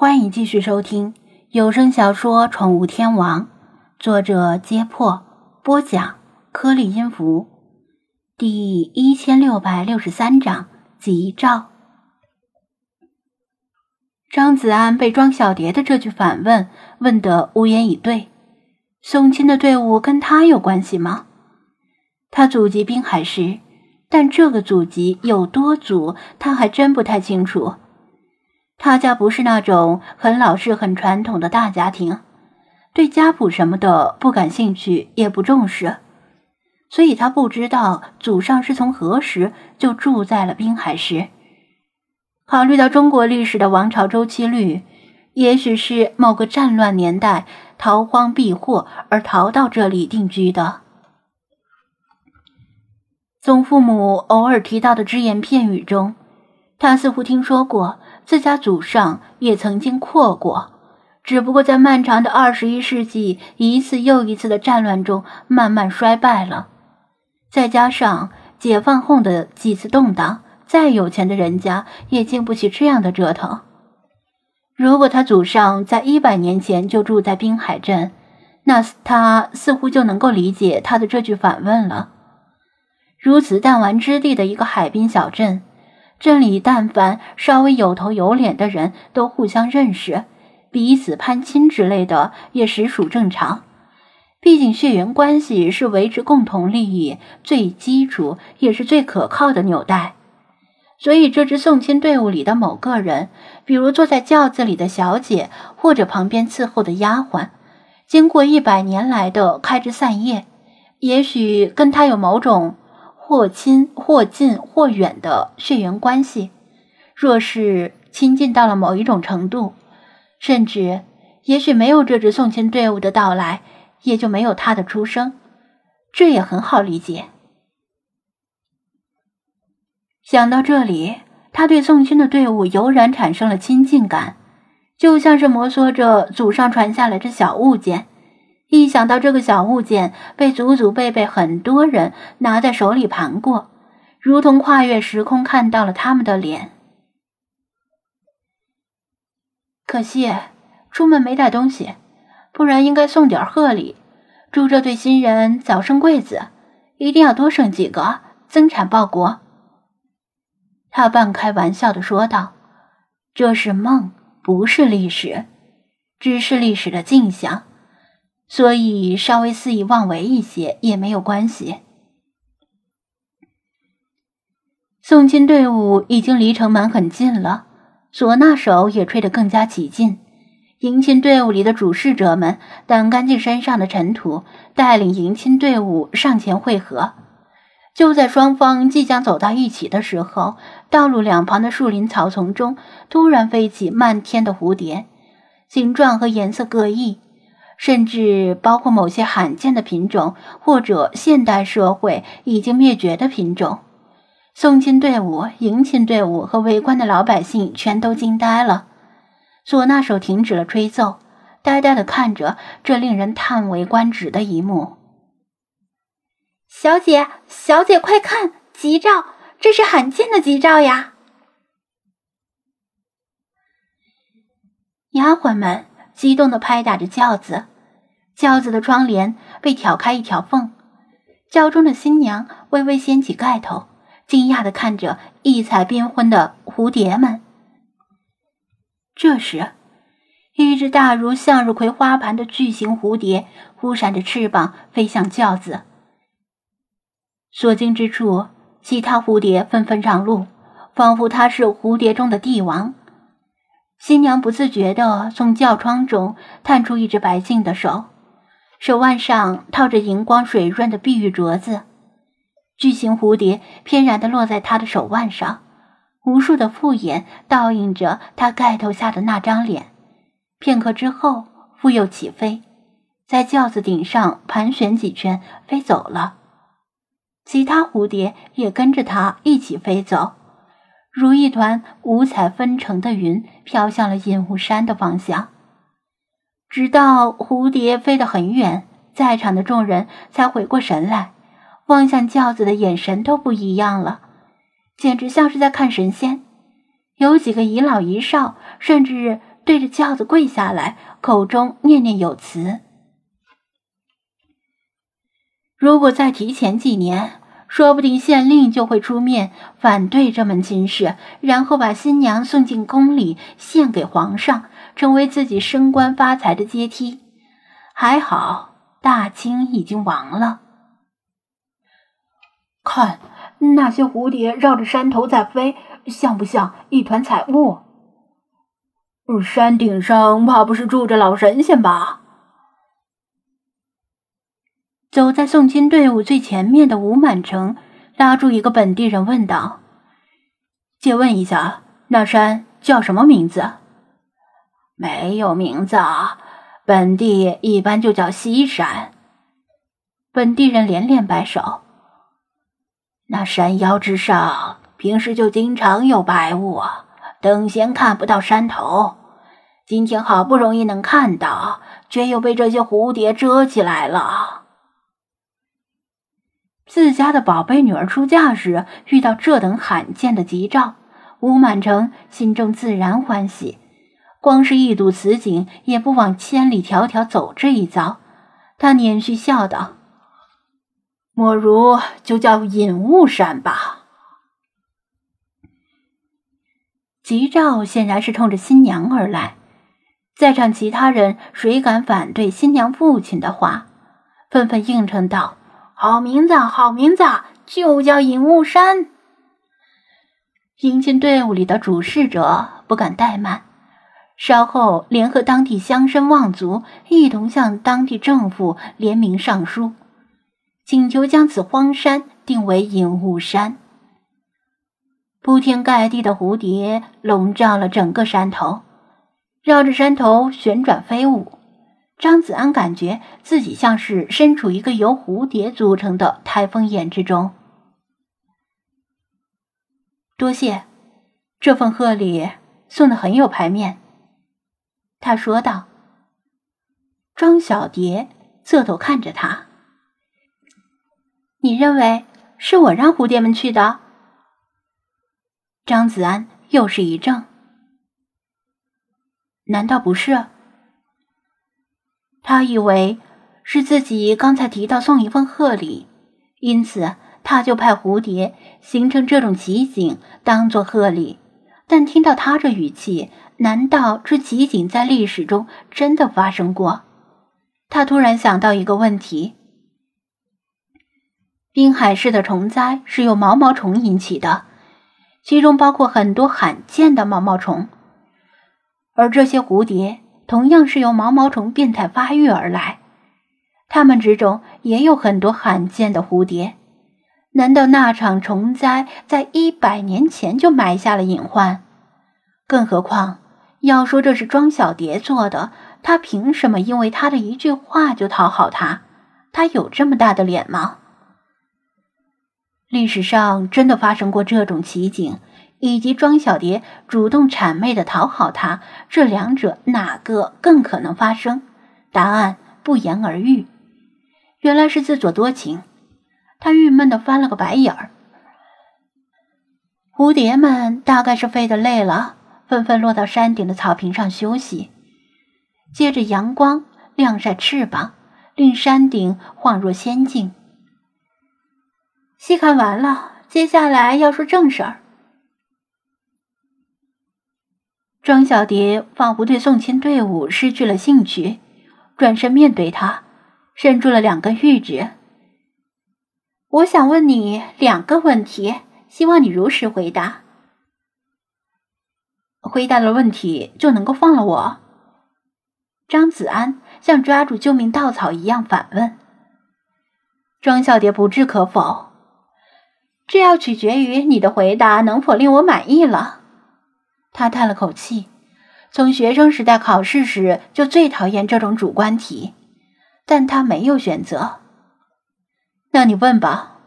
欢迎继续收听有声小说《宠物天王》，作者：揭破，播讲：颗粒音符，第一千六百六十三章吉兆。张子安被庄小蝶的这句反问问得无言以对。宋钦的队伍跟他有关系吗？他祖籍滨海市，但这个祖籍有多祖，他还真不太清楚。他家不是那种很老实、很传统的大家庭，对家谱什么的不感兴趣，也不重视，所以他不知道祖上是从何时就住在了滨海市。考虑到中国历史的王朝周期率，也许是某个战乱年代逃荒避祸而逃到这里定居的。从父母偶尔提到的只言片语中，他似乎听说过。自家祖上也曾经扩过，只不过在漫长的二十一世纪一次又一次的战乱中慢慢衰败了。再加上解放后的几次动荡，再有钱的人家也经不起这样的折腾。如果他祖上在一百年前就住在滨海镇，那他似乎就能够理解他的这句反问了。如此弹丸之地的一个海滨小镇。镇里但凡稍微有头有脸的人都互相认识，彼此攀亲之类的也实属正常。毕竟血缘关系是维持共同利益最基础也是最可靠的纽带。所以，这支送亲队伍里的某个人，比如坐在轿子里的小姐，或者旁边伺候的丫鬟，经过一百年来的开枝散叶，也许跟他有某种。或亲或近或远的血缘关系，若是亲近到了某一种程度，甚至也许没有这支送亲队伍的到来，也就没有他的出生，这也很好理解。想到这里，他对送亲的队伍油然产生了亲近感，就像是摩挲着祖上传下来的小物件。一想到这个小物件被祖祖辈辈很多人拿在手里盘过，如同跨越时空看到了他们的脸。可惜出门没带东西，不然应该送点贺礼，祝这对新人早生贵子，一定要多生几个，增产报国。他半开玩笑的说道：“这是梦，不是历史，只是历史的镜像。”所以稍微肆意妄为一些也没有关系。送亲队伍已经离城门很近了，唢呐手也吹得更加起劲。迎亲队伍里的主事者们掸干净身上的尘土，带领迎亲队伍上前会合。就在双方即将走到一起的时候，道路两旁的树林草丛中突然飞起漫天的蝴蝶，形状和颜色各异。甚至包括某些罕见的品种，或者现代社会已经灭绝的品种。送亲队伍、迎亲队伍和围观的老百姓全都惊呆了。唢呐手停止了吹奏，呆呆地看着这令人叹为观止的一幕。小姐，小姐，快看，吉兆！这是罕见的吉兆呀！丫鬟们激动地拍打着轿子。轿子的窗帘被挑开一条缝，轿中的新娘微微掀起盖头，惊讶地看着异彩缤纷的蝴蝶们。这时，一只大如向日葵花盘的巨型蝴蝶忽闪着翅膀飞向轿子，所经之处，其他蝴蝶纷纷让路，仿佛它是蝴蝶中的帝王。新娘不自觉地从轿窗中探出一只白净的手。手腕上套着荧光水润的碧玉镯子，巨型蝴蝶翩然地落在他的手腕上，无数的复眼倒映着他盖头下的那张脸。片刻之后，复又起飞，在轿子顶上盘旋几圈，飞走了。其他蝴蝶也跟着他一起飞走，如一团五彩纷呈的云，飘向了隐雾山的方向。直到蝴蝶飞得很远，在场的众人才回过神来，望向轿子的眼神都不一样了，简直像是在看神仙。有几个遗老遗少，甚至对着轿子跪下来，口中念念有词。如果再提前几年，说不定县令就会出面反对这门亲事，然后把新娘送进宫里献给皇上，成为自己升官发财的阶梯。还好，大清已经亡了。看那些蝴蝶绕着山头在飞，像不像一团彩雾？山顶上怕不是住着老神仙吧？走在送亲队伍最前面的吴满城拉住一个本地人问道：“借问一下，那山叫什么名字？”“没有名字，啊，本地一般就叫西山。”本地人连连摆手：“那山腰之上平时就经常有白雾，等闲看不到山头。今天好不容易能看到，却又被这些蝴蝶遮起来了。”自家的宝贝女儿出嫁时遇到这等罕见的吉兆，吴满城心中自然欢喜。光是一睹此景，也不枉千里迢迢走这一遭。他捻须笑道：“莫如就叫隐雾山吧。”吉兆显然是冲着新娘而来，在场其他人谁敢反对新娘父亲的话，纷纷应承道。好名字，好名字，就叫隐雾山。迎亲队伍里的主事者不敢怠慢，稍后联合当地乡绅望族，一同向当地政府联名上书，请求将此荒山定为隐雾山。铺天盖地的蝴蝶笼罩了整个山头，绕着山头旋转飞舞。张子安感觉自己像是身处一个由蝴蝶组成的台风眼之中。多谢，这份贺礼送的很有排面。他说道。庄小蝶侧头看着他，你认为是我让蝴蝶们去的？张子安又是一怔，难道不是？他以为是自己刚才提到送一份贺礼，因此他就派蝴蝶形成这种奇景当做贺礼。但听到他这语气，难道这奇景在历史中真的发生过？他突然想到一个问题：滨海市的虫灾是由毛毛虫引起的，其中包括很多罕见的毛毛虫，而这些蝴蝶。同样是由毛毛虫变态发育而来，它们之中也有很多罕见的蝴蝶。难道那场虫灾在一百年前就埋下了隐患？更何况，要说这是庄小蝶做的，他凭什么因为他的一句话就讨好他？他有这么大的脸吗？历史上真的发生过这种奇景？以及庄小蝶主动谄媚的讨好他，这两者哪个更可能发生？答案不言而喻。原来是自作多情。他郁闷的翻了个白眼儿。蝴蝶们大概是飞得累了，纷纷落到山顶的草坪上休息。借着阳光晾晒翅膀，令山顶恍若仙境。戏看完了，接下来要说正事儿。庄小蝶仿佛对送亲队伍失去了兴趣，转身面对他，伸出了两根玉指。我想问你两个问题，希望你如实回答。回答了问题就能够放了我？张子安像抓住救命稻草一样反问。庄小蝶不置可否，这要取决于你的回答能否令我满意了。他叹了口气，从学生时代考试时就最讨厌这种主观题，但他没有选择。那你问吧。